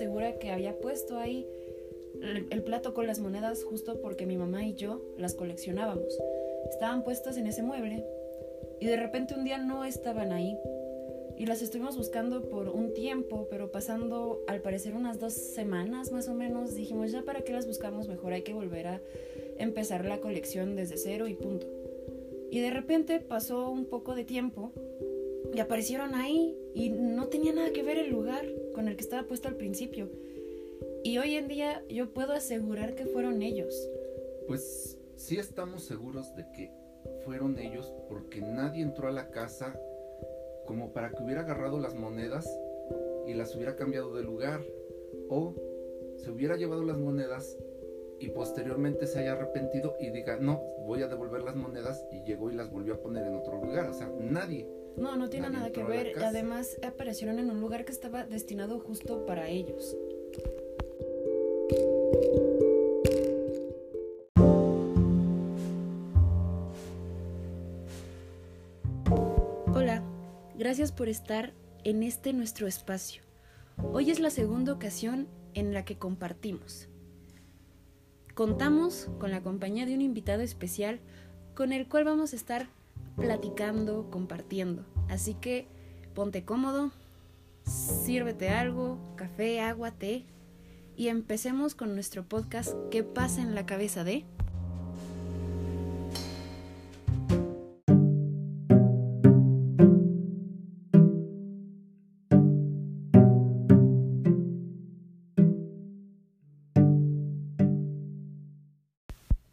segura que había puesto ahí el, el plato con las monedas justo porque mi mamá y yo las coleccionábamos. Estaban puestas en ese mueble y de repente un día no estaban ahí. Y las estuvimos buscando por un tiempo, pero pasando al parecer unas dos semanas más o menos, dijimos ya para qué las buscamos mejor, hay que volver a empezar la colección desde cero y punto. Y de repente pasó un poco de tiempo y aparecieron ahí y no tenía nada que ver el lugar con el que estaba puesto al principio. Y hoy en día yo puedo asegurar que fueron ellos. Pues sí estamos seguros de que fueron ellos porque nadie entró a la casa como para que hubiera agarrado las monedas y las hubiera cambiado de lugar o se hubiera llevado las monedas y posteriormente se haya arrepentido y diga, no, voy a devolver las monedas y llegó y las volvió a poner en otro lugar. O sea, nadie. No, no tiene Nadie nada que ver. Además, aparecieron en un lugar que estaba destinado justo para ellos. Hola, gracias por estar en este nuestro espacio. Hoy es la segunda ocasión en la que compartimos. Contamos con la compañía de un invitado especial con el cual vamos a estar platicando, compartiendo. Así que ponte cómodo, sírvete algo, café, agua, té y empecemos con nuestro podcast ¿Qué pasa en la cabeza de?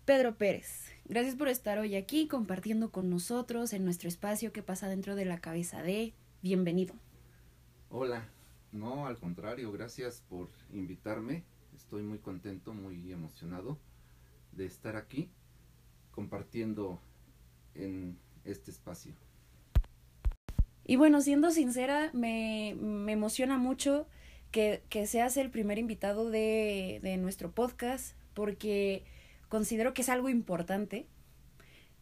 Pedro Pérez, gracias por estar hoy aquí compartiendo con nosotros en nuestro espacio ¿Qué pasa dentro de la cabeza de? Bienvenido. Hola, no, al contrario, gracias por invitarme. Estoy muy contento, muy emocionado de estar aquí compartiendo en este espacio. Y bueno, siendo sincera, me, me emociona mucho que, que seas el primer invitado de, de nuestro podcast porque considero que es algo importante.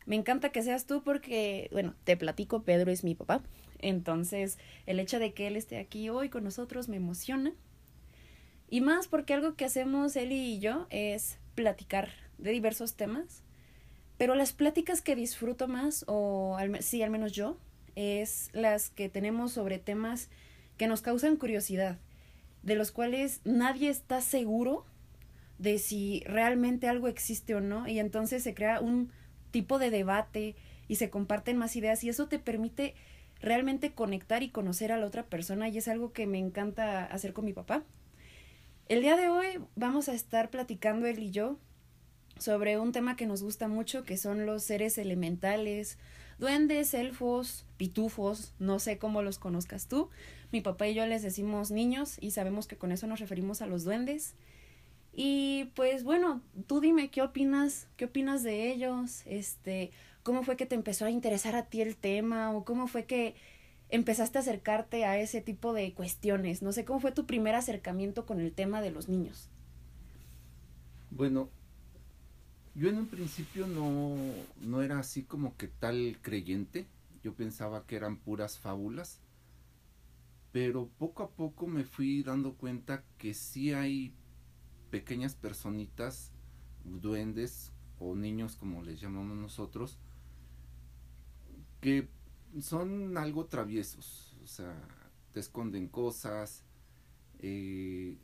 Me encanta que seas tú porque, bueno, te platico, Pedro es mi papá. Entonces, el hecho de que él esté aquí hoy con nosotros me emociona. Y más porque algo que hacemos él y yo es platicar de diversos temas. Pero las pláticas que disfruto más, o al, sí, al menos yo, es las que tenemos sobre temas que nos causan curiosidad, de los cuales nadie está seguro de si realmente algo existe o no, y entonces se crea un tipo de debate y se comparten más ideas y eso te permite realmente conectar y conocer a la otra persona y es algo que me encanta hacer con mi papá. El día de hoy vamos a estar platicando él y yo sobre un tema que nos gusta mucho, que son los seres elementales, duendes, elfos, pitufos, no sé cómo los conozcas tú. Mi papá y yo les decimos niños y sabemos que con eso nos referimos a los duendes. Y pues bueno, tú dime qué opinas, qué opinas de ellos, este, cómo fue que te empezó a interesar a ti el tema o cómo fue que empezaste a acercarte a ese tipo de cuestiones. No sé cómo fue tu primer acercamiento con el tema de los niños. Bueno, yo en un principio no, no era así como que tal creyente. Yo pensaba que eran puras fábulas. Pero poco a poco me fui dando cuenta que sí hay pequeñas personitas, duendes o niños como les llamamos nosotros, que son algo traviesos. O sea, te esconden cosas, eh,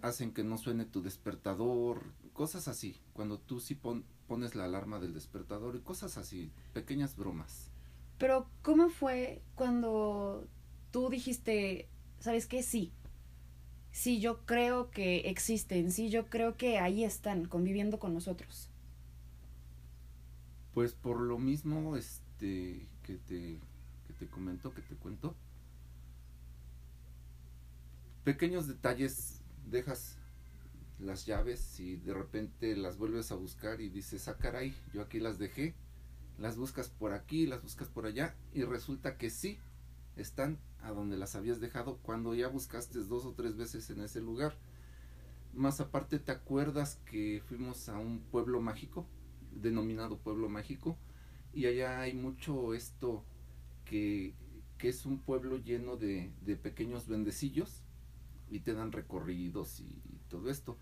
hacen que no suene tu despertador, cosas así. Cuando tú sí pon- pones la alarma del despertador y cosas así, pequeñas bromas. Pero, ¿cómo fue cuando tú dijiste, sabes qué? Sí. Sí, yo creo que existen, sí, yo creo que ahí están, conviviendo con nosotros. Pues por lo mismo, este, que te, que te comento, que te cuento. Pequeños detalles, dejas las llaves y de repente las vuelves a buscar y dices, ah caray, yo aquí las dejé, las buscas por aquí, las buscas por allá y resulta que sí, están a donde las habías dejado cuando ya buscaste dos o tres veces en ese lugar. Más aparte te acuerdas que fuimos a un pueblo mágico, denominado pueblo mágico, y allá hay mucho esto que, que es un pueblo lleno de, de pequeños duendecillos y te dan recorridos y, todo esto.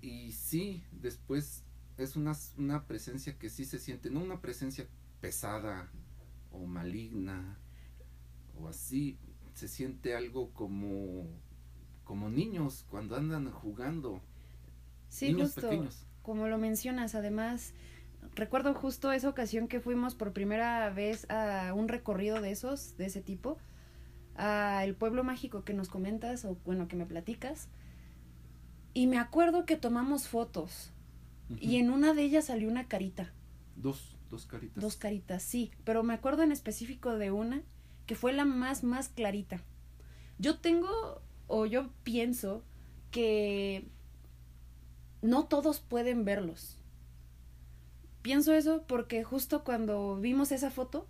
Y sí, después es una, una presencia que sí se siente, no una presencia pesada o maligna o así, se siente algo como como niños cuando andan jugando. Sí, justo. Como lo mencionas, además, recuerdo justo esa ocasión que fuimos por primera vez a un recorrido de esos, de ese tipo, a el pueblo mágico que nos comentas, o bueno, que me platicas. Y me acuerdo que tomamos fotos. Y en una de ellas salió una carita. Dos, dos caritas. Dos caritas, sí. Pero me acuerdo en específico de una que fue la más, más clarita. Yo tengo, o yo pienso que no todos pueden verlos. Pienso eso porque justo cuando vimos esa foto,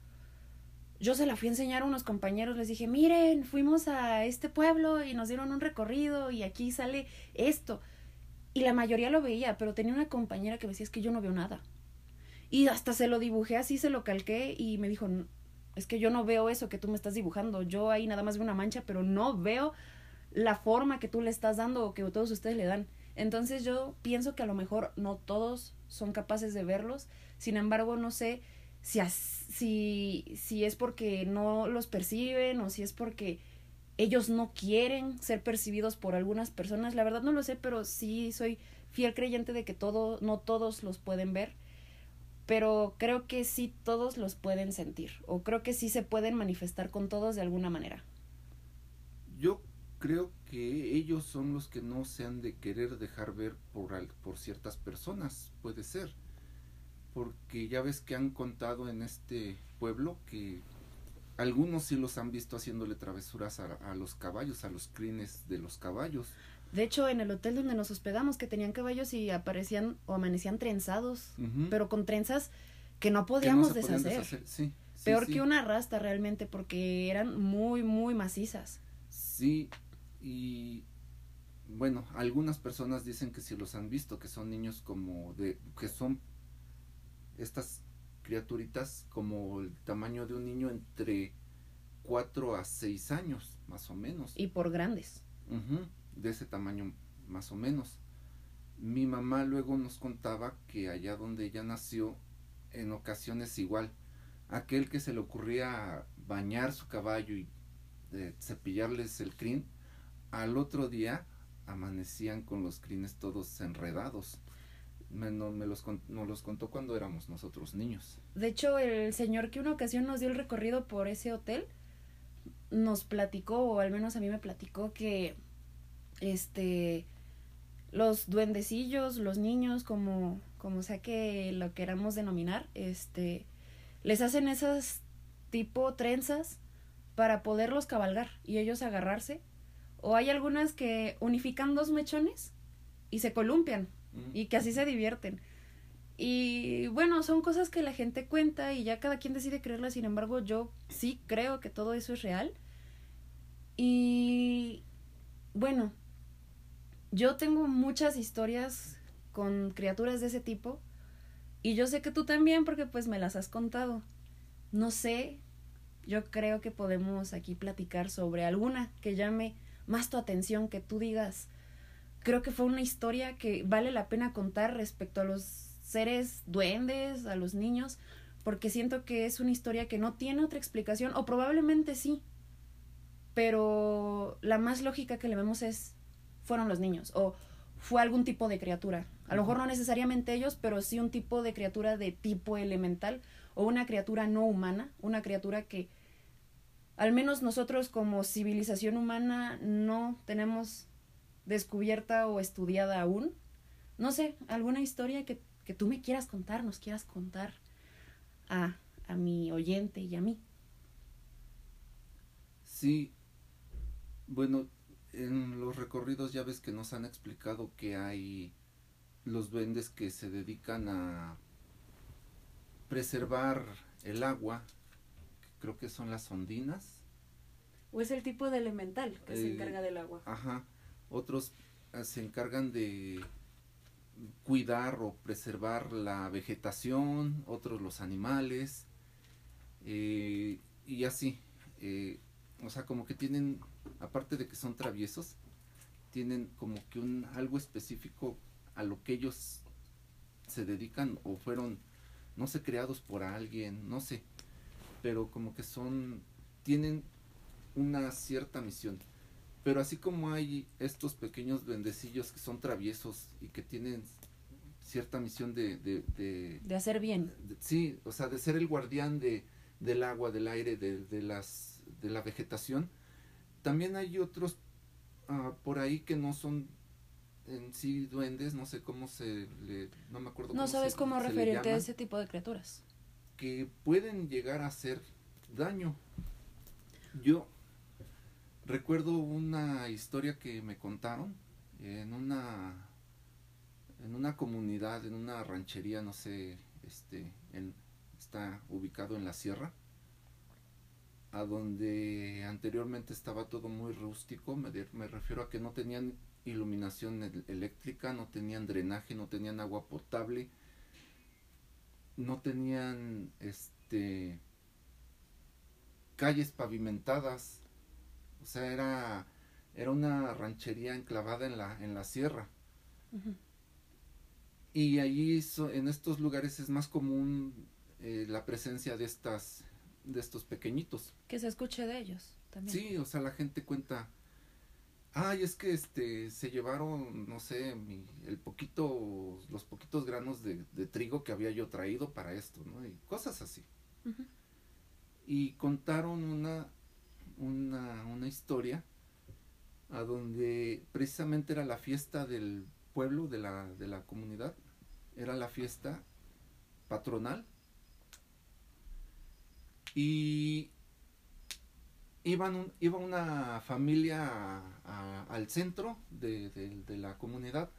yo se la fui a enseñar a unos compañeros, les dije, miren, fuimos a este pueblo y nos dieron un recorrido y aquí sale esto. Y la mayoría lo veía, pero tenía una compañera que me decía, es que yo no veo nada. Y hasta se lo dibujé así, se lo calqué y me dijo, es que yo no veo eso que tú me estás dibujando, yo ahí nada más veo una mancha, pero no veo la forma que tú le estás dando o que todos ustedes le dan. Entonces yo pienso que a lo mejor no todos son capaces de verlos, sin embargo no sé si, si, si es porque no los perciben o si es porque ellos no quieren ser percibidos por algunas personas, la verdad no lo sé, pero sí soy fiel creyente de que todo, no todos los pueden ver, pero creo que sí todos los pueden sentir, o creo que sí se pueden manifestar con todos de alguna manera. Yo creo que ellos son los que no se han de querer dejar ver por, por ciertas personas, puede ser. Porque ya ves que han contado en este pueblo que algunos sí los han visto haciéndole travesuras a, los caballos, a los crines de los caballos. De hecho, en el hotel donde nos hospedamos, que tenían caballos y aparecían o amanecían trenzados, pero con trenzas que no podíamos deshacer. Peor que una rasta realmente, porque eran muy, muy macizas. Sí, y bueno, algunas personas dicen que si los han visto, que son niños como de, que son estas criaturitas como el tamaño de un niño entre 4 a 6 años, más o menos. Y por grandes. De ese tamaño, más o menos. Mi mamá luego nos contaba que allá donde ella nació, en ocasiones igual, aquel que se le ocurría bañar su caballo y eh, cepillarles el crin, al otro día amanecían con los crines todos enredados. Me, me los, nos los contó cuando éramos nosotros niños. De hecho, el señor que una ocasión nos dio el recorrido por ese hotel nos platicó, o al menos a mí me platicó, que este los duendecillos, los niños, como, como sea que lo queramos denominar, este, les hacen esas tipo trenzas para poderlos cabalgar y ellos agarrarse o hay algunas que unifican dos mechones y se columpian y que así se divierten. Y bueno, son cosas que la gente cuenta y ya cada quien decide creerlas, sin embargo yo sí creo que todo eso es real. Y bueno, yo tengo muchas historias con criaturas de ese tipo y yo sé que tú también porque pues me las has contado. No sé, yo creo que podemos aquí platicar sobre alguna que llame más tu atención, que tú digas, creo que fue una historia que vale la pena contar respecto a los seres duendes, a los niños, porque siento que es una historia que no tiene otra explicación, o probablemente sí, pero la más lógica que le vemos es, fueron los niños, o fue algún tipo de criatura. A lo mejor no necesariamente ellos, pero sí un tipo de criatura de tipo elemental, o una criatura no humana, una criatura que al menos nosotros como civilización humana no tenemos descubierta o estudiada aún. No sé, alguna historia que, que tú me quieras contar, nos quieras contar a, a mi oyente y a mí. Sí, bueno, en los recorridos ya ves que nos han explicado que hay los duendes que se dedican a preservar el agua creo que son las ondinas. ¿O es el tipo de elemental que se encarga del agua? Ajá. Otros eh, se encargan de cuidar o preservar la vegetación, otros los animales, eh, y así. Eh, o sea, como que tienen, aparte de que son traviesos, tienen como que un algo específico a lo que ellos se dedican o fueron, no sé, creados por alguien, no sé, pero como que son, tienen una cierta misión. Pero así como hay estos pequeños bendecillos que son traviesos y que tienen cierta misión de... De, de, hacer bien. sí, o sea, de ser el guardián de, del agua, del aire, de, de, las, de la vegetación. También hay otros uh, por ahí que no son en sí duendes, no sé cómo se le... No me acuerdo. No sabes cómo referirte a ese tipo de criaturas. Que pueden llegar a hacer daño. Yo recuerdo una historia que me contaron en una en una comunidad, en una ranchería, no sé, este, en, está ubicado en la sierra, a donde anteriormente estaba todo muy rústico, me, me refiero a que no tenían iluminación eléctrica, no tenían drenaje, no tenían agua potable, no tenían este calles pavimentadas, o sea, era, era una ranchería enclavada en la, en la sierra. Y allí en estos lugares es más común eh, la presencia de estas de estos pequeñitos. Que se escuche de ellos también. Sí, o sea, la gente cuenta, ay, es que este se llevaron, no sé, mi, el poquito, los poquitos granos de, de, trigo que había yo traído para esto, ¿no? Y cosas así. Y contaron una, una, una historia a donde precisamente era la fiesta del pueblo, de la, de la comunidad, era la fiesta patronal. Y iban iba una familia al centro de, de, la comunidad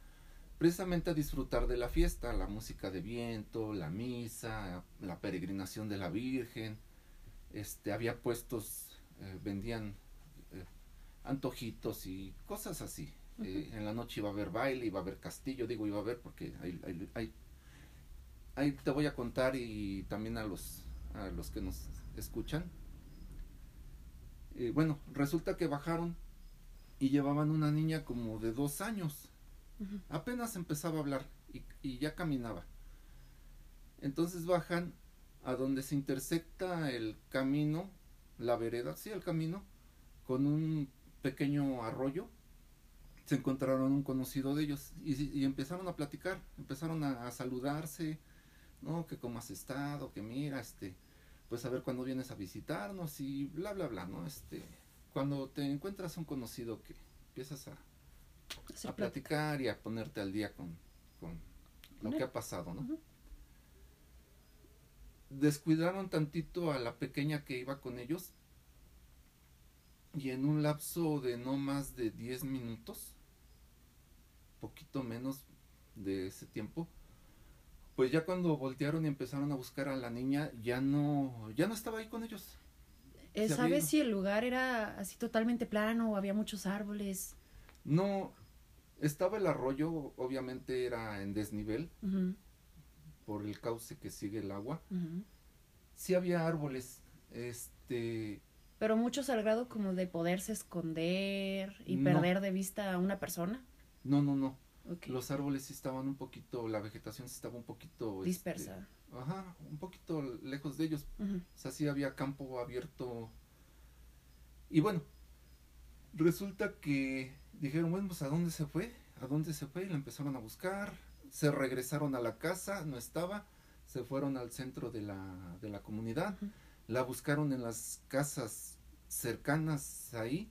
precisamente a disfrutar de la fiesta, la música de viento, la misa, la peregrinación de la Virgen, este había puestos, eh, vendían eh, antojitos y cosas así. Eh, en la noche iba a haber baile, iba a haber castillo, digo iba a haber porque hay, hay, te voy a contar y también a los, a los que nos escuchan. Eh, bueno, resulta que bajaron y llevaban una niña como de dos años. Apenas empezaba a hablar y, y ya caminaba. Entonces bajan a donde se intersecta el camino, la vereda, sí, el camino, con un pequeño arroyo se encontraron un conocido de ellos y, empezaron a platicar, empezaron a, saludarse, ¿no? Que cómo has estado, que mira, este, pues a ver cuándo vienes a visitarnos y bla, bla, bla, ¿no? Este, cuando te encuentras un conocido que empiezas a, a platicar y a ponerte al día con, con lo que ha pasado, ¿no? Descuidaron tantito a la pequeña que iba con ellos y en un lapso de no más de 10 minutos poquito menos de ese tiempo, pues ya cuando voltearon y empezaron a buscar a la niña, ya no, ya no estaba ahí con ellos. Eh, ¿Sabes si el lugar era así totalmente plano o había muchos árboles? No, estaba el arroyo, obviamente era en desnivel, por el cauce que sigue el agua. Sí había árboles, este... Pero muchos al grado como de poderse esconder y perder de vista a una persona. No, no, no. Los árboles estaban un poquito, la vegetación estaba un poquito este, dispersa. ajá, un poquito lejos de ellos. O sea, sí había campo abierto. Y bueno, resulta que dijeron, bueno, pues ¿a dónde se fue? ¿A dónde se fue? Y la empezaron a buscar. Se regresaron a la casa, no estaba. Se fueron al centro de la, de la comunidad. La buscaron en las casas cercanas ahí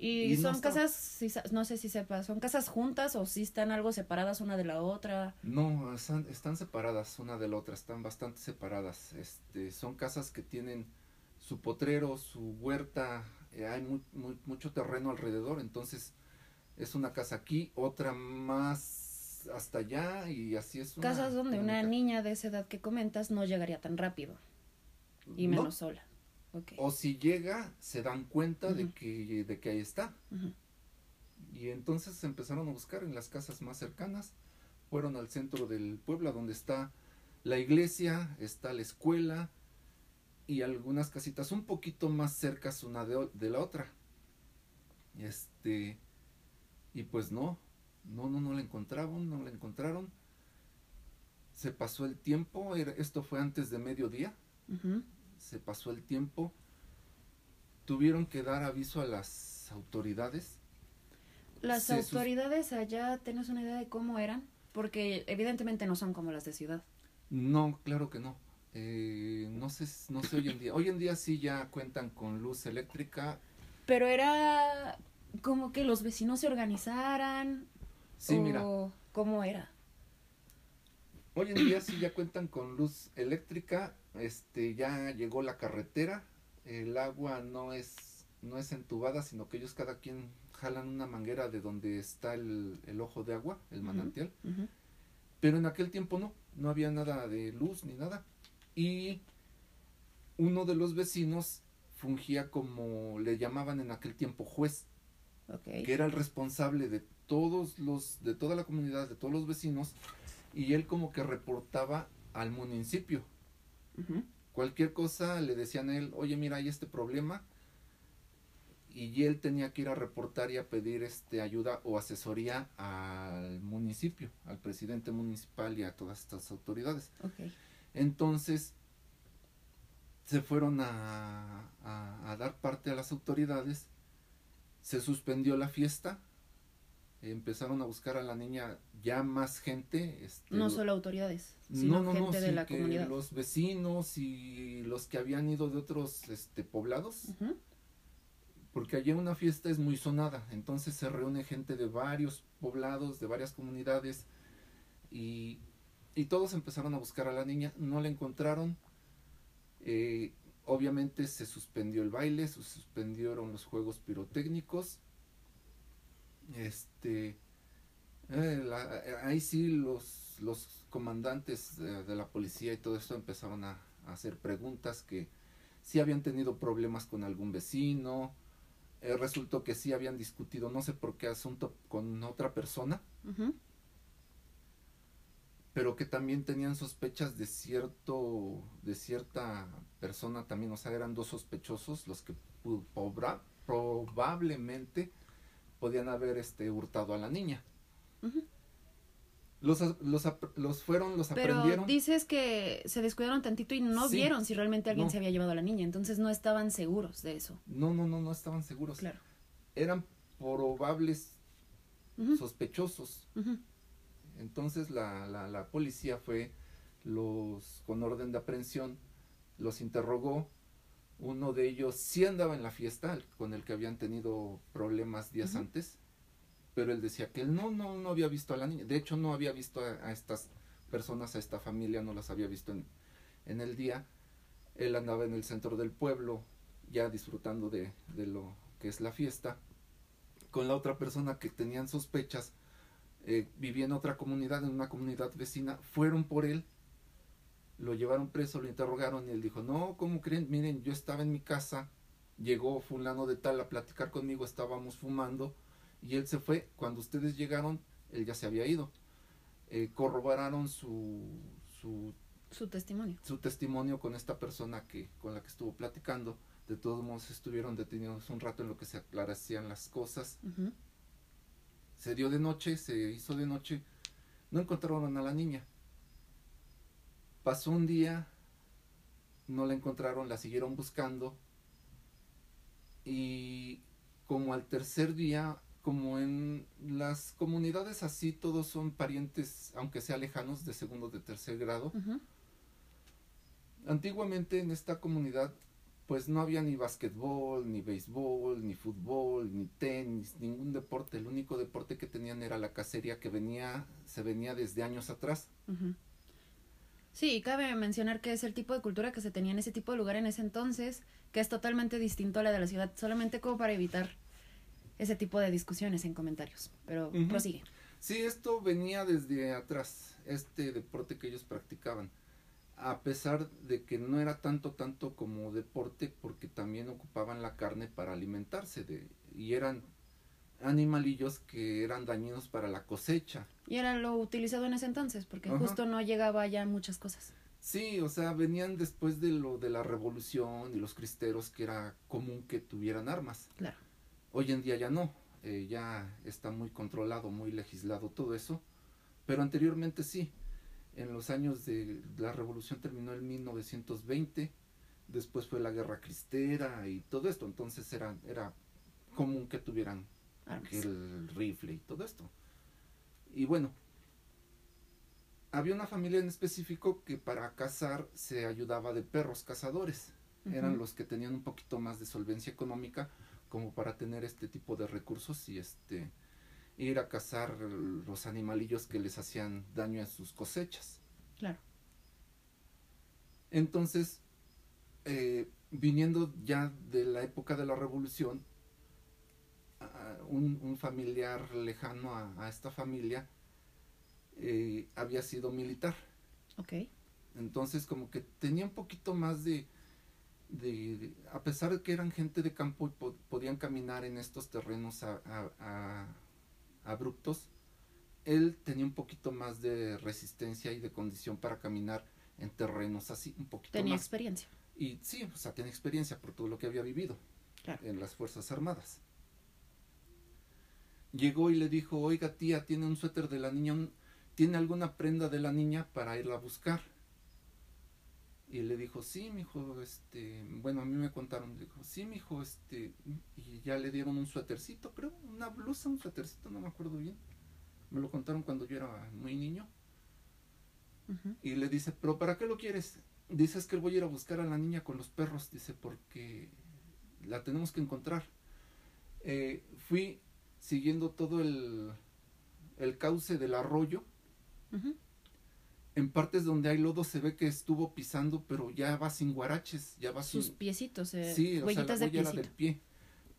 y, son casas, no sé si sepas, ¿son casas juntas o si están algo separadas una de la otra? No, están, separadas una de la otra, están bastante separadas. Este, son casas que tienen su potrero, su huerta, eh, hay mucho terreno alrededor, entonces es una casa aquí, otra más hasta allá y así es. Una Casas donde una niña de esa edad que comentas no llegaría tan rápido y menos sola. O si llega, se dan cuenta de, que, de que ahí está. Y entonces empezaron a buscar en las casas más cercanas. Fueron al centro del pueblo, donde está la iglesia, está la escuela. y algunas casitas un poquito más cercas una de, de la otra. Este, y pues no, no, no, no la encontraron, no la encontraron. Se pasó el tiempo, esto fue antes de mediodía. Se pasó el tiempo. Tuvieron que dar aviso a las autoridades. Las autoridades allá, ¿tienes una idea de cómo eran? Porque evidentemente no son como las de ciudad. No, claro que no. Eh, no sé, no sé hoy en día. Hoy en día sí ya cuentan con luz eléctrica. Pero era como que los vecinos se organizaran. Sí, mira. ¿Cómo era? Hoy en día sí ya cuentan con luz eléctrica, este ya llegó la carretera, el agua no es no es entubada, sino que ellos cada quien jalan una manguera de donde está el, ojo de agua, el manantial. Pero en aquel tiempo no, no había nada de luz ni nada. Y uno de los vecinos fungía como le llamaban en aquel tiempo juez, que era el responsable de todos los, de toda la comunidad, de todos los vecinos, y él como que reportaba al municipio. Cualquier cosa le decían a él, oye mira, hay este problema, y él tenía que ir a reportar y a pedir este ayuda o asesoría al municipio, al presidente municipal y a todas estas autoridades. Entonces se fueron a, a, dar parte a las autoridades, se suspendió la fiesta, empezaron a buscar a la niña ya más gente. Este, no solo autoridades, sino gente de la comunidad. Los vecinos y los que habían ido de otros este, poblados porque allí una fiesta es muy sonada, entonces se reúne gente de varios poblados, de varias comunidades, y, y todos empezaron a buscar a la niña, no la encontraron, eh, obviamente se suspendió el baile, se suspendieron los juegos pirotécnicos, este, eh, ahí sí los, los comandantes de, la policía y todo esto empezaron a, a hacer preguntas que si habían tenido problemas con algún vecino, eh, resultó que sí habían discutido no sé por qué asunto con otra persona, pero que también tenían sospechas de cierto, de cierta persona también, o sea, eran dos sospechosos los que probablemente podían haber este hurtado a la niña. Los, los, los, fueron, los Pero dices que se descuidaron tantito y no vieron si realmente alguien se había llevado a la niña, entonces no estaban seguros de eso. No, no, no, no estaban seguros. Claro. Eran probables sospechosos. Entonces la, la, la, policía fue, los, con orden de aprehensión, los interrogó. Uno de ellos sí andaba en la fiesta, con el que habían tenido problemas días antes pero él decía que él no, no, no había visto a la niña, de hecho no había visto a, estas personas, a esta familia, no las había visto en, en, el día, él andaba en el centro del pueblo, ya disfrutando de, de lo que es la fiesta, con la otra persona que tenían sospechas, eh, vivía en otra comunidad, en una comunidad vecina, fueron por él, lo llevaron preso, lo interrogaron y él dijo, no, ¿cómo creen? Miren, yo estaba en mi casa, llegó fulano de tal a platicar conmigo, estábamos fumando, y él se fue. Cuando ustedes llegaron, él ya se había ido. Eh, corroboraron su, su, su testimonio. Su testimonio con esta persona que, con la que estuvo platicando. De todos modos estuvieron detenidos un rato en lo que se aclarecían las cosas. Se dio de noche, se hizo de noche. No encontraron a la niña. Pasó un día, no la encontraron, la siguieron buscando. Y como al tercer día como en las comunidades así todos son parientes, aunque sea lejanos, de segundo, de tercer grado. Antiguamente en esta comunidad pues no había ni básquetbol, ni béisbol, ni fútbol, ni tenis, ningún deporte. El único deporte que tenían era la cacería que venía, se venía desde años atrás. Sí, cabe mencionar que es el tipo de cultura que se tenía en ese tipo de lugar en ese entonces, que es totalmente distinto a la de la ciudad, solamente como para evitar ese tipo de discusiones en comentarios. Pero prosigue. Sí, esto venía desde atrás, este deporte que ellos practicaban. A pesar de que no era tanto, tanto como deporte, porque también ocupaban la carne para alimentarse de, y eran animalillos que eran dañinos para la cosecha. Y era lo utilizado en ese entonces, porque justo no llegaba ya muchas cosas. Sí, o sea, venían después de lo de la revolución y los cristeros que era común que tuvieran armas. Claro. Hoy en día ya no, eh, ya está muy controlado, muy legislado todo eso, pero anteriormente sí. En los años de la revolución terminó en 1920, después fue la guerra cristera y todo esto, entonces era, era común que tuvieran Armas. el rifle y todo esto. Y bueno, había una familia en específico que para cazar se ayudaba de perros cazadores. Eran los que tenían un poquito más de solvencia económica como para tener este tipo de recursos y este ir a cazar los animalillos que les hacían daño a sus cosechas. Claro. Entonces, eh, viniendo ya de la época de la revolución, un, un familiar lejano a, a esta familia eh, había sido militar. Ok. Entonces, como que tenía un poquito más de, de- de- a pesar de que eran gente de campo y po- podían caminar en estos terrenos a- a- a- abruptos, él tenía un poquito más de resistencia y de condición para caminar en terrenos así, un poquito Tenía más. experiencia. Y sí, o sea, tiene experiencia por todo lo que había vivido Claro. en las Fuerzas Armadas. Llegó y le dijo, oiga tía, tiene un suéter de la niña, tiene alguna prenda de la niña para irla a buscar. Y le dijo, sí, mijo, este, bueno, a mí me contaron, dijo, sí, mijo, este, y ya le dieron un suétercito, creo, una blusa, un suétercito, no me acuerdo bien. Me lo contaron cuando yo era muy niño. Y le dice, pero ¿para qué lo quieres? Dices que voy a ir a buscar a la niña con los perros, dice, porque la tenemos que encontrar. Eh, fui siguiendo todo el, el cauce del arroyo. En partes donde hay lodo se ve que estuvo pisando, pero ya va sin guaraches, ya va Sus sin... piecitos, eh, Sí, o sea, la huellitas de era del pie.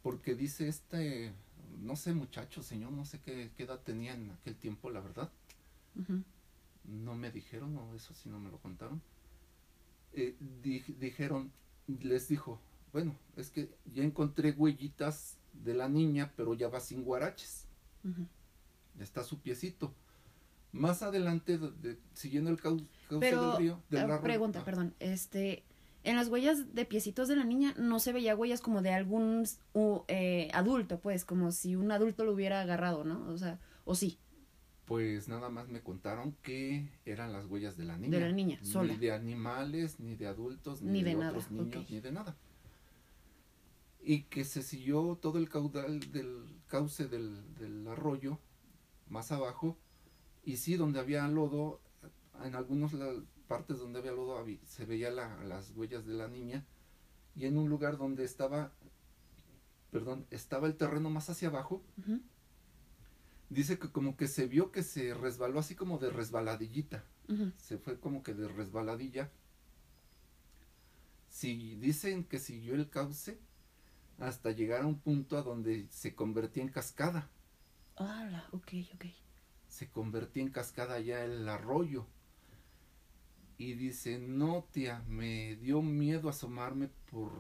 Porque dice este, no sé muchacho, señor, no sé qué, qué edad tenía en aquel tiempo, la verdad. No me dijeron, o eso sí no me lo contaron. Eh, di- dijeron, les dijo, bueno, es que ya encontré huellitas de la niña, pero ya va sin guaraches, ya está su piecito. Más adelante, de- de- siguiendo el cau- cauce del río, del ah, pregunta, ah, perdón, este, en las huellas de piecitos de la niña no se veía huellas como de algún eh, adulto, pues, como si un adulto lo hubiera agarrado, ¿no? O sea, o sí, Pues nada más me contaron que eran las huellas de la niña. de la niña, sola. Ni de animales, ni de adultos, ni, Ni de, de nada, otros niños, ni de nada. Y que se siguió todo el caudal del cauce del, del arroyo, más abajo, y sí, donde había lodo, en algunas partes donde había lodo se veía la- las huellas de la niña, y en un lugar donde estaba, perdón, estaba el terreno más hacia abajo, dice que como que se vio que se resbaló así como de resbaladillita. Se fue como que de resbaladilla. Si dicen que siguió el cauce hasta llegar a un punto a donde se convertía en cascada. Ala, ok, ok. Se convertía en cascada ya el arroyo. Y dice, no tía, me dio miedo asomarme por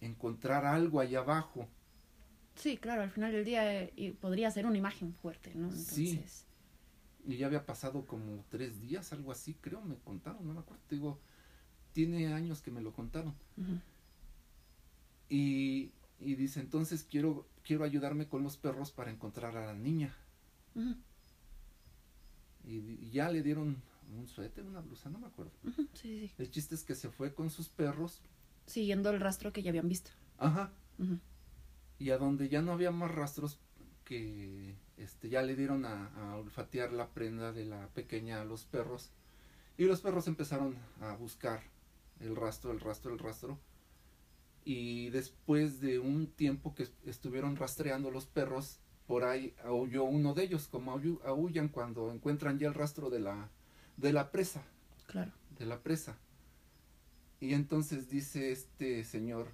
encontrar algo allá abajo. Sí, claro, al final del día eh, y podría ser una imagen fuerte, ¿no? Sí. Y ya había pasado como tres días, algo así, creo, me contaron, no me acuerdo. Te digo, tiene años que me lo contaron. Y, y dice, entonces quiero, quiero ayudarme con los perros para encontrar a la niña. Y, ya le dieron un suéter, una blusa, no me acuerdo. sí, sí. El chiste es que se fue con sus perros. Siguiendo el rastro que ya habían visto. Ajá. Y a donde ya no había más rastros que este ya le dieron a, a olfatear la prenda de la pequeña a los perros. Y los perros empezaron a buscar el rastro, el rastro, el rastro. Y después de un tiempo que estuvieron rastreando los perros, por ahí aulló uno de ellos, como aullan cuando encuentran ya el rastro de la, de la presa Claro. de la presa. Y entonces dice este señor,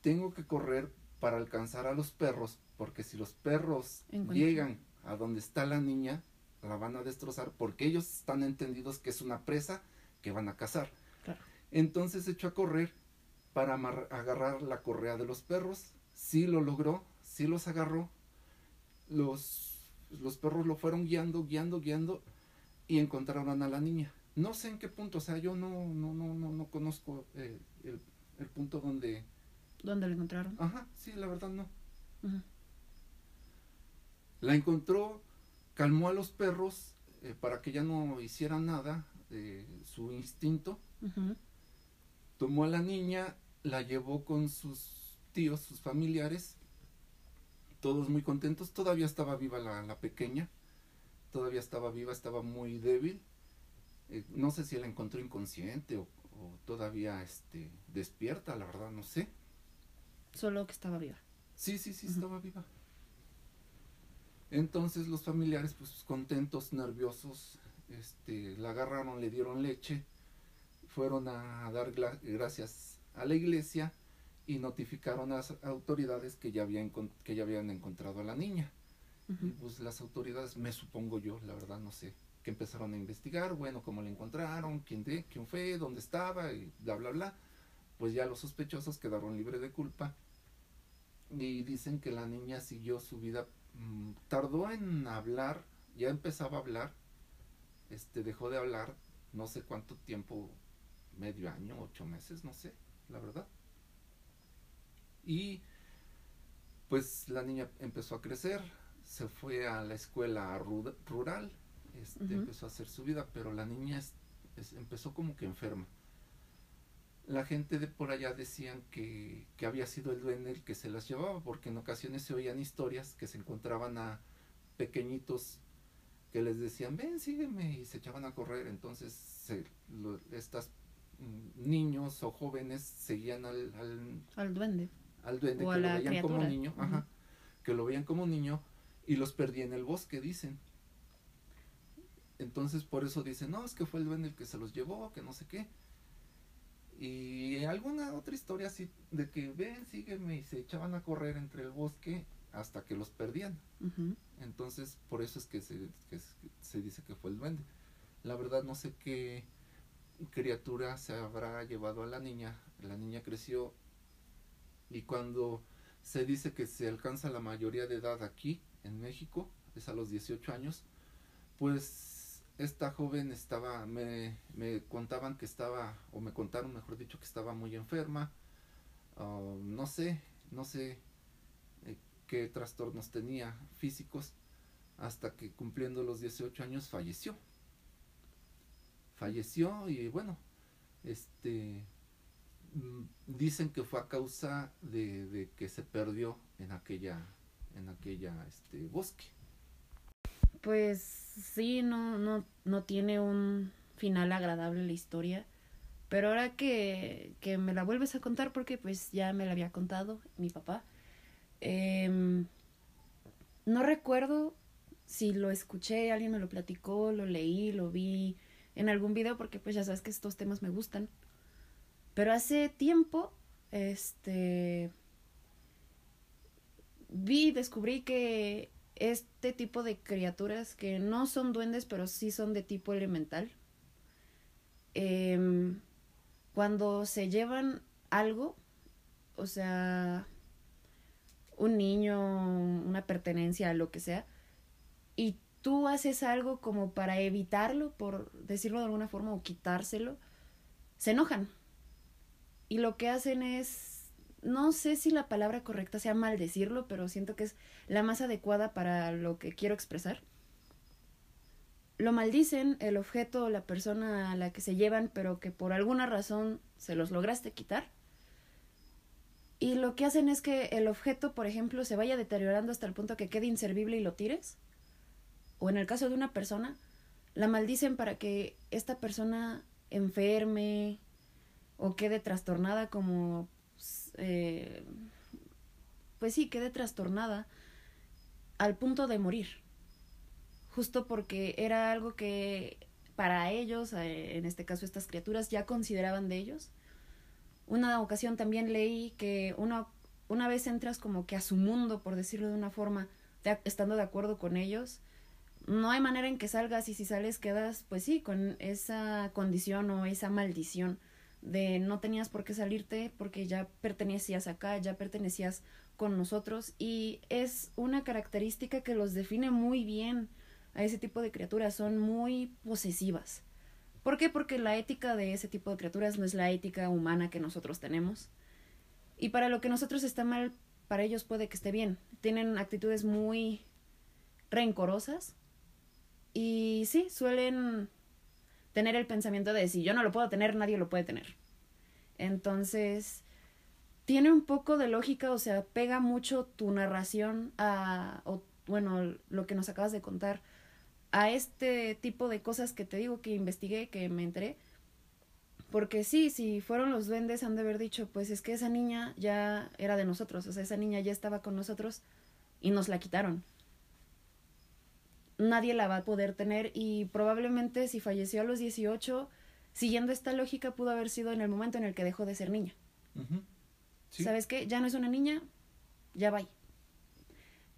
tengo que correr para alcanzar a los perros, porque si los perros llegan a donde está la niña, la van a destrozar, porque ellos están entendidos que es una presa que van a cazar. Claro. Entonces echó a correr para agarrar la correa de los perros. Sí lo logró, sí los agarró. Los, los perros lo fueron guiando, guiando, guiando y encontraron a la niña. No sé en qué punto, o sea, yo no, no, no, no, no conozco eh, el, el punto donde... ¿Dónde la encontraron? Ajá, sí, la verdad no. La encontró, calmó a los perros eh, para que ya no hicieran nada, eh, su instinto, tomó a la niña, la llevó con sus tíos, sus familiares, todos muy contentos, todavía estaba viva la, la pequeña, todavía estaba viva, estaba muy débil, eh, no sé si la encontró inconsciente o, o todavía este, despierta, la verdad no sé. Solo que estaba viva. Sí, sí, sí, estaba viva. Entonces los familiares, pues contentos, nerviosos, este, la agarraron, le dieron leche, fueron a dar gracias a la iglesia y notificaron a las autoridades que ya, habían, que ya habían encontrado a la niña. Y pues las autoridades, me supongo yo, la verdad no sé, que empezaron a investigar, bueno, cómo la encontraron, quién, de, quién fue, dónde estaba y bla, bla, bla. Pues ya los sospechosos quedaron libres de culpa y dicen que la niña siguió su vida, mm, tardó en hablar, ya empezaba a hablar, este, dejó de hablar, no sé cuánto tiempo, medio año, ocho meses, no sé, la verdad. Y pues la niña empezó a crecer, se fue a la escuela ru- rural, este, empezó a hacer su vida, pero la niña es- es- empezó como que enferma. La gente de por allá decían que, que había sido el duende el que se las llevaba, porque en ocasiones se oían historias que se encontraban a pequeñitos que les decían, ven, sígueme, y se echaban a correr. Entonces, se, lo- estas niños o jóvenes seguían al, al, Al duende. al duende, O que lo veían como criatura. niño, Ujú. ajá, que lo veían como niño y los perdí en el bosque, dicen. Entonces por eso dicen, no, es que fue el duende el que se los llevó, que no sé qué. Y alguna otra historia así de que ven, sígueme y se echaban a correr entre el bosque hasta que los perdían. Entonces por eso es que se, que se dice que fue el duende. La verdad no sé qué criatura se habrá llevado a la niña. La niña creció y cuando se dice que se alcanza la mayoría de edad aquí en México, es a los 18 años, pues esta joven estaba, me, me contaban que estaba, o me contaron mejor dicho, que estaba muy enferma, ah, no sé, no sé eh, qué trastornos tenía físicos, hasta que cumpliendo los 18 años falleció. Falleció y bueno, este mm, dicen que fue a causa de, que se perdió en aquella en aquella este bosque. Pues sí, no, no, no tiene un final agradable la historia. Pero ahora que, que me la vuelves a contar, porque pues ya me la había contado mi papá, em, no recuerdo si lo escuché, alguien me lo platicó, lo leí, lo vi en algún video, porque pues ya sabes que estos temas me gustan. Pero hace tiempo, este, vi, descubrí que este tipo de criaturas que no son duendes, pero sí son de tipo elemental, em, cuando se llevan algo, o sea, un niño, una pertenencia, lo que sea, y tú haces algo como para evitarlo, por decirlo de alguna forma, o quitárselo, se enojan. Y lo que hacen es, no sé si la palabra correcta sea maldecirlo, pero siento que es la más adecuada para lo que quiero expresar. Lo maldicen el objeto o la persona a la que se llevan, pero que por alguna razón se los lograste quitar. Y lo que hacen es que el objeto, por ejemplo, se vaya deteriorando hasta el punto que quede inservible y lo tires. O en el caso de una persona, la maldicen para que esta persona enferme o quede trastornada como eh, pues sí, quedé trastornada al punto de morir. Justo porque era algo que para ellos, eh, en este caso estas criaturas, ya consideraban de ellos. Una ocasión también leí que una, una vez entras como que a su mundo, por decirlo de una forma, estando de acuerdo con ellos, no hay manera en que salgas y si sales quedas, pues sí, con esa condición o esa maldición de no tenías por qué salirte porque ya pertenecías acá, ya pertenecías con nosotros y es una característica que los define muy bien a ese tipo de criaturas, son muy posesivas. ¿Por qué? Porque la ética de ese tipo de criaturas no es la ética humana que nosotros tenemos. Y para lo que nosotros está mal, para ellos puede que esté bien. Tienen actitudes muy rencorosas y sí, suelen tener el pensamiento de si yo no lo puedo tener, nadie lo puede tener. Entonces, tiene un poco de lógica, o sea, pega mucho tu narración a, o, bueno, lo que nos acabas de contar, a este tipo de cosas que te digo que investigué, que me enteré. Porque sí, si fueron los duendes, han de haber dicho, pues es que esa niña ya era de nosotros, o sea, esa niña ya estaba con nosotros y nos la quitaron. Nadie la va a poder tener y probablemente si falleció a los 18, siguiendo esta lógica, pudo haber sido en el momento en el que dejó de ser niña. ¿Sabes qué? Ya no es una niña, ya va.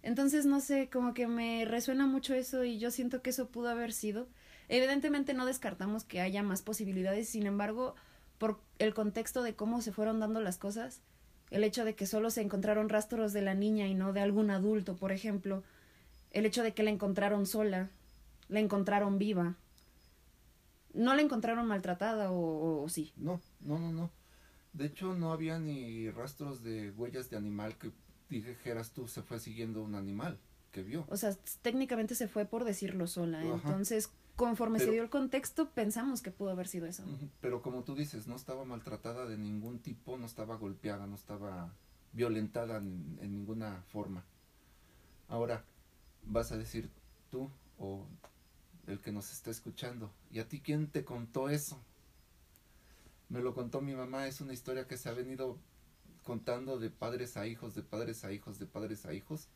Entonces, no sé, como que me resuena mucho eso y yo siento que eso pudo haber sido. Evidentemente no descartamos que haya más posibilidades, sin embargo, por el contexto de cómo se fueron dando las cosas, el hecho de que solo se encontraron rastros de la niña y no de algún adulto, por ejemplo, el hecho de que la encontraron sola, la encontraron viva, no la encontraron maltratada o, o sí. No, no, no, no. De hecho, no había ni rastros de huellas de animal que dijeras tú, se fue siguiendo un animal que vio. O sea, técnicamente se fue por decirlo sola. Entonces, conforme se dio el contexto, pensamos que pudo haber sido eso. Pero como tú dices, no estaba maltratada de ningún tipo, no estaba golpeada, no estaba violentada en, en ninguna forma. Ahora, vas a decir tú o el que nos está escuchando, ¿y a ti quién te contó eso? Me lo contó mi mamá, es una historia que se ha venido contando de padres a hijos, de padres a hijos, de padres a hijos.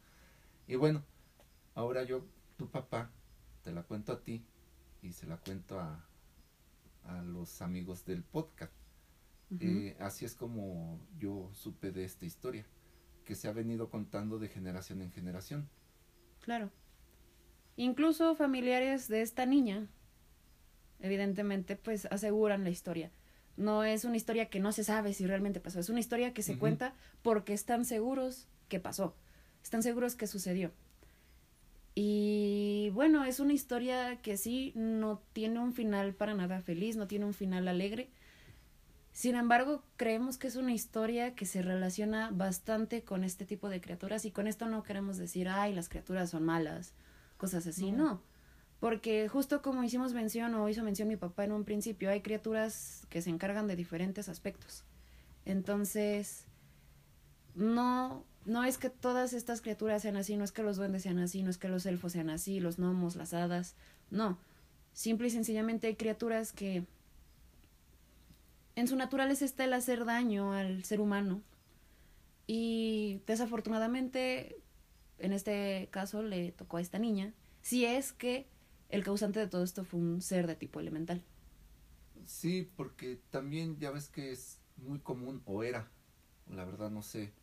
Y bueno, ahora yo, tu papá, te la cuento a ti y se la cuento a, a los amigos del podcast. Eh, así es como yo supe de esta historia, que se ha venido contando de generación en generación. Claro. Incluso familiares de esta niña, evidentemente, pues aseguran la historia. No es una historia que no se sabe si realmente pasó, es una historia que se cuenta porque están seguros que pasó, están seguros que sucedió. Y bueno, es una historia que sí no tiene un final para nada feliz, no tiene un final alegre. Sin embargo, creemos que es una historia que se relaciona bastante con este tipo de criaturas y con esto no queremos decir, ay, las criaturas son malas, cosas así, no. Porque justo como hicimos mención o hizo mención mi papá en un principio, hay criaturas que se encargan de diferentes aspectos. Entonces, no, no es que todas estas criaturas sean así, no es que los duendes sean así, no es que los elfos sean así, los gnomos, las hadas, no. Simple y sencillamente hay criaturas que en su naturaleza está el hacer daño al ser humano. Y desafortunadamente, en este caso le tocó a esta niña, si es que el causante de todo esto fue un ser de tipo elemental. Sí, porque también ya ves que es muy común, o era, la verdad no sé,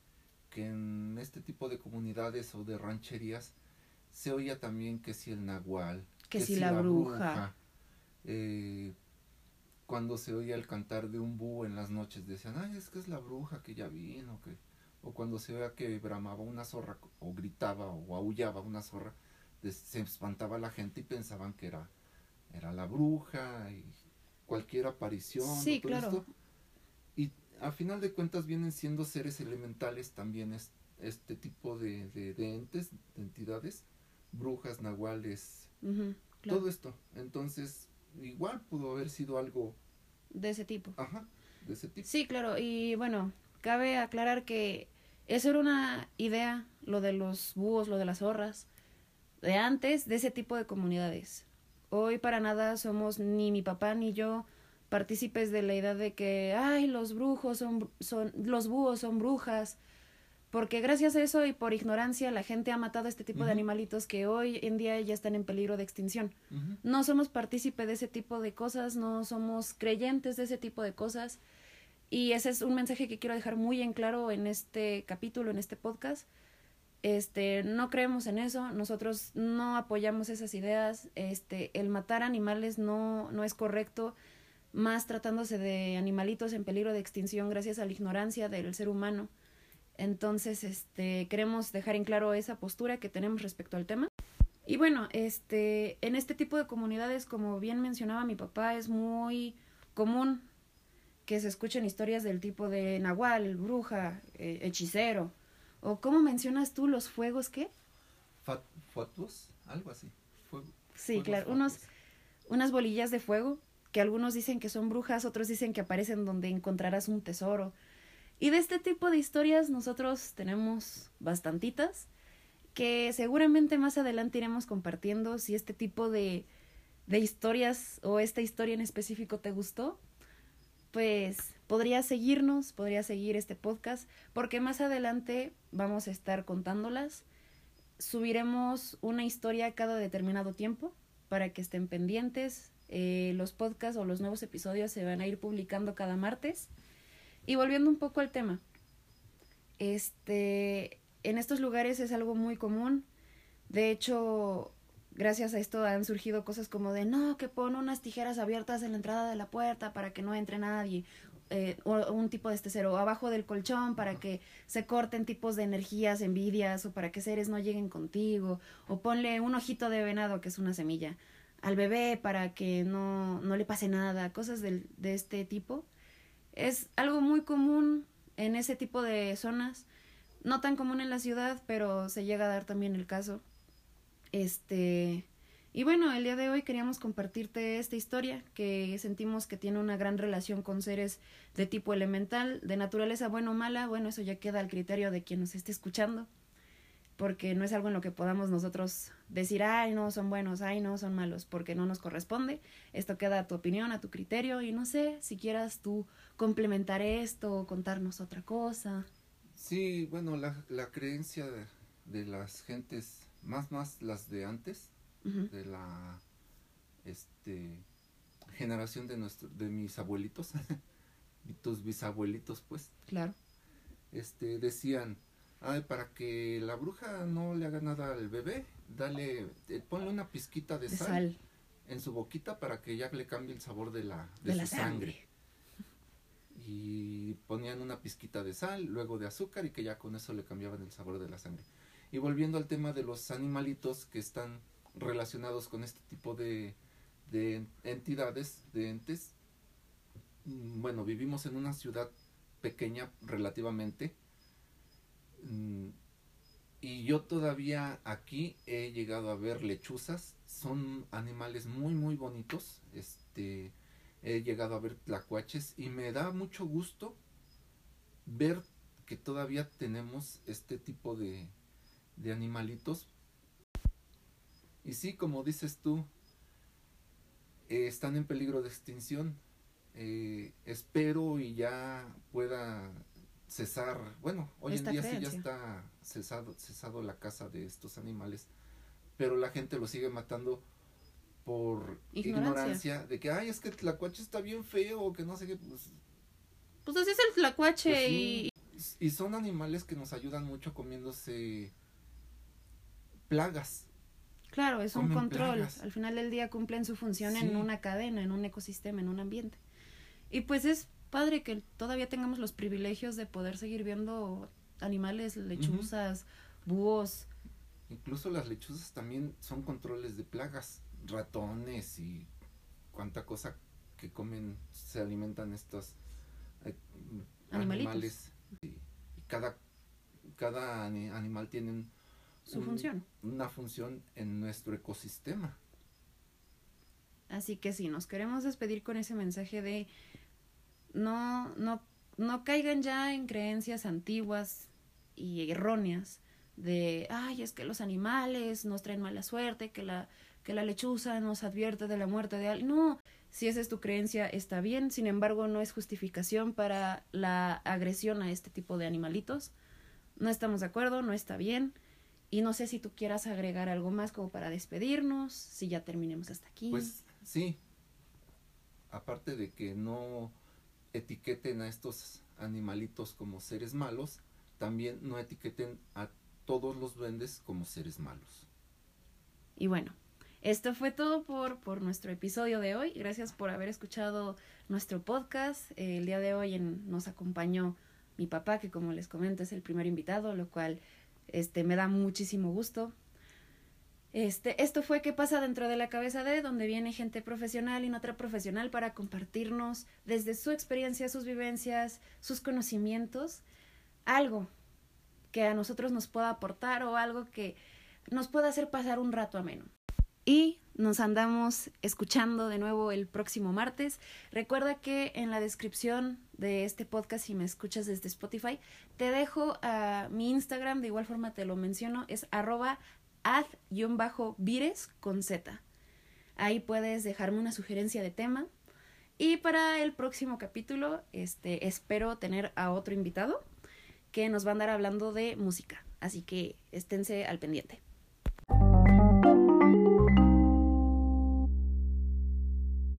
que en este tipo de comunidades o de rancherías se oía también que si el nahual, que, si, la, bruja, eh, cuando se oía el cantar de un búho en las noches decían, ay, es que es la bruja que ya vino, que o cuando se oía que bramaba una zorra o gritaba o aullaba una zorra, se espantaba la gente y pensaban que era, era la bruja y cualquier aparición. Sí, claro. Y a final de cuentas vienen siendo seres elementales también es, este tipo de, de, entes, de entidades, brujas, nahuales, todo esto. Entonces, igual pudo haber sido algo de ese tipo. Ajá, de ese tipo. Sí, claro. Y bueno, cabe aclarar que eso era una idea, lo de los búhos, lo de las zorras de antes de ese tipo de comunidades. Hoy para nada somos ni mi papá ni yo partícipes de la idea de que ay los brujos son, son los búhos son brujas porque gracias a eso y por ignorancia la gente ha matado a este tipo de animalitos que hoy en día ya están en peligro de extinción. No somos partícipes de ese tipo de cosas, no somos creyentes de ese tipo de cosas. Y ese es un mensaje que quiero dejar muy en claro en este capítulo, en este podcast. Este, no creemos en eso, nosotros no apoyamos esas ideas, este, el matar animales no, no es correcto, más tratándose de animalitos en peligro de extinción gracias a la ignorancia del ser humano. Entonces, este, queremos dejar en claro esa postura que tenemos respecto al tema. Y bueno, este, en este tipo de comunidades, como bien mencionaba mi papá, es muy común que se escuchen historias del tipo de nahual, bruja, eh, hechicero. O cómo mencionas tú los fuegos, ¿qué? Fatuos, algo así. sí, claro, unos, unas bolillas de fuego que algunos dicen que son brujas, otros dicen que aparecen donde encontrarás un tesoro. Y de este tipo de historias nosotros tenemos bastantitas que seguramente más adelante iremos compartiendo si este tipo de, de historias o esta historia en específico te gustó, pues podrías seguirnos, podrías seguir este podcast, porque más adelante vamos a estar contándolas. Subiremos una historia cada determinado tiempo para que estén pendientes. Eh, los podcasts o los nuevos episodios se van a ir publicando cada martes. Y volviendo un poco al tema, este, en estos lugares es algo muy común. De hecho, gracias a esto han surgido cosas como de no, que pon unas tijeras abiertas en la entrada de la puerta para que no entre nadie. Eh, o un tipo de este cero abajo del colchón para que se corten tipos de energías, envidias o para que seres no lleguen contigo o ponle un ojito de venado que es una semilla al bebé para que no, no le pase nada, cosas de, de este tipo. Es algo muy común en ese tipo de zonas no tan común en la ciudad, pero se llega a dar también el caso. Este, y bueno, el día de hoy queríamos compartirte esta historia que sentimos que tiene una gran relación con seres de tipo elemental, de naturaleza buena o mala, bueno, eso ya queda al criterio de quien nos esté escuchando, porque no es algo en lo que podamos nosotros decir, ay, no, son buenos, ay, no, son malos, porque no nos corresponde. Esto queda a tu opinión, a tu criterio, y no sé si quieras tú complementar esto o contarnos otra cosa. Sí, bueno, la, la creencia de, las gentes, más más las de antes, de la este generación de nuestro, de mis abuelitos, y tus bisabuelitos, pues. Claro. Este, decían, ay, para que la bruja no le haga nada al bebé, dale, eh, ponle una pizquita de, sal, en su boquita para que ya le cambie el sabor de la, de, su sangre. Y ponían una pizquita de sal, luego de azúcar y que ya con eso le cambiaban el sabor de la sangre. Y volviendo al tema de los animalitos que están relacionados con este tipo de, de entidades, de entes, mm, bueno, vivimos en una ciudad pequeña relativamente y yo todavía aquí he llegado a ver lechuzas, son animales muy muy bonitos, este he llegado a ver tlacuaches y me da mucho gusto ver que todavía tenemos este tipo de, de animalitos. Y sí, como dices tú, eh, están en peligro de extinción. Eh, espero y ya pueda cesar, bueno, hoy en día sí ya está cesado, cesado la caza de estos animales, pero la gente lo sigue matando por ignorancia. de que, ay, es que el tlacuache está bien feo, o que no sé qué, pues... Pues así es el tlacuache pues y... Y son animales que nos ayudan mucho comiéndose plagas. Claro, es un control. Al final del día cumplen su función en una cadena, en un ecosistema, en un ambiente. Y pues es padre que todavía tengamos los privilegios de poder seguir viendo animales, lechuzas, búhos. Incluso las lechuzas también son controles de plagas ratones y cuánta cosa que comen, se alimentan estos eh, animales. Y, cada, cada animal tiene su función. Una función en nuestro ecosistema. Así que sí, nos queremos despedir con ese mensaje de no, no, no caigan ya en creencias antiguas y erróneas de, ay, es que los animales nos traen mala suerte, que la que la lechuza nos advierte de la muerte de alguien. No, si esa es tu creencia, está bien, sin embargo, no es justificación para la agresión a este tipo de animalitos. No estamos de acuerdo, no está bien. Y no sé si tú quieras agregar algo más como para despedirnos, si ya terminemos hasta aquí. Pues sí. Aparte de que no etiqueten a estos animalitos como seres malos, también no etiqueten a todos los duendes como seres malos. Y bueno, esto fue todo por, por nuestro episodio de hoy. Gracias por haber escuchado nuestro podcast. el día de hoy nos acompañó mi papá, que como les comento es el primer invitado, lo cual este, me da muchísimo gusto. Este, esto fue qué pasa dentro de la cabeza de donde viene gente profesional y no otra profesional para compartirnos desde su experiencia, sus vivencias, sus conocimientos, algo que a nosotros nos pueda aportar o algo que nos pueda hacer pasar un rato ameno. Y nos andamos escuchando de nuevo el próximo martes. Recuerda que en la descripción de este podcast, si me escuchas desde Spotify, te dejo a mi Instagram, de igual forma te lo menciono, es arroba ad-vires con Z. Ahí puedes dejarme una sugerencia de tema. Y para el próximo capítulo, este, espero tener a otro invitado que nos va a andar hablando de música. Así que esténse al pendiente.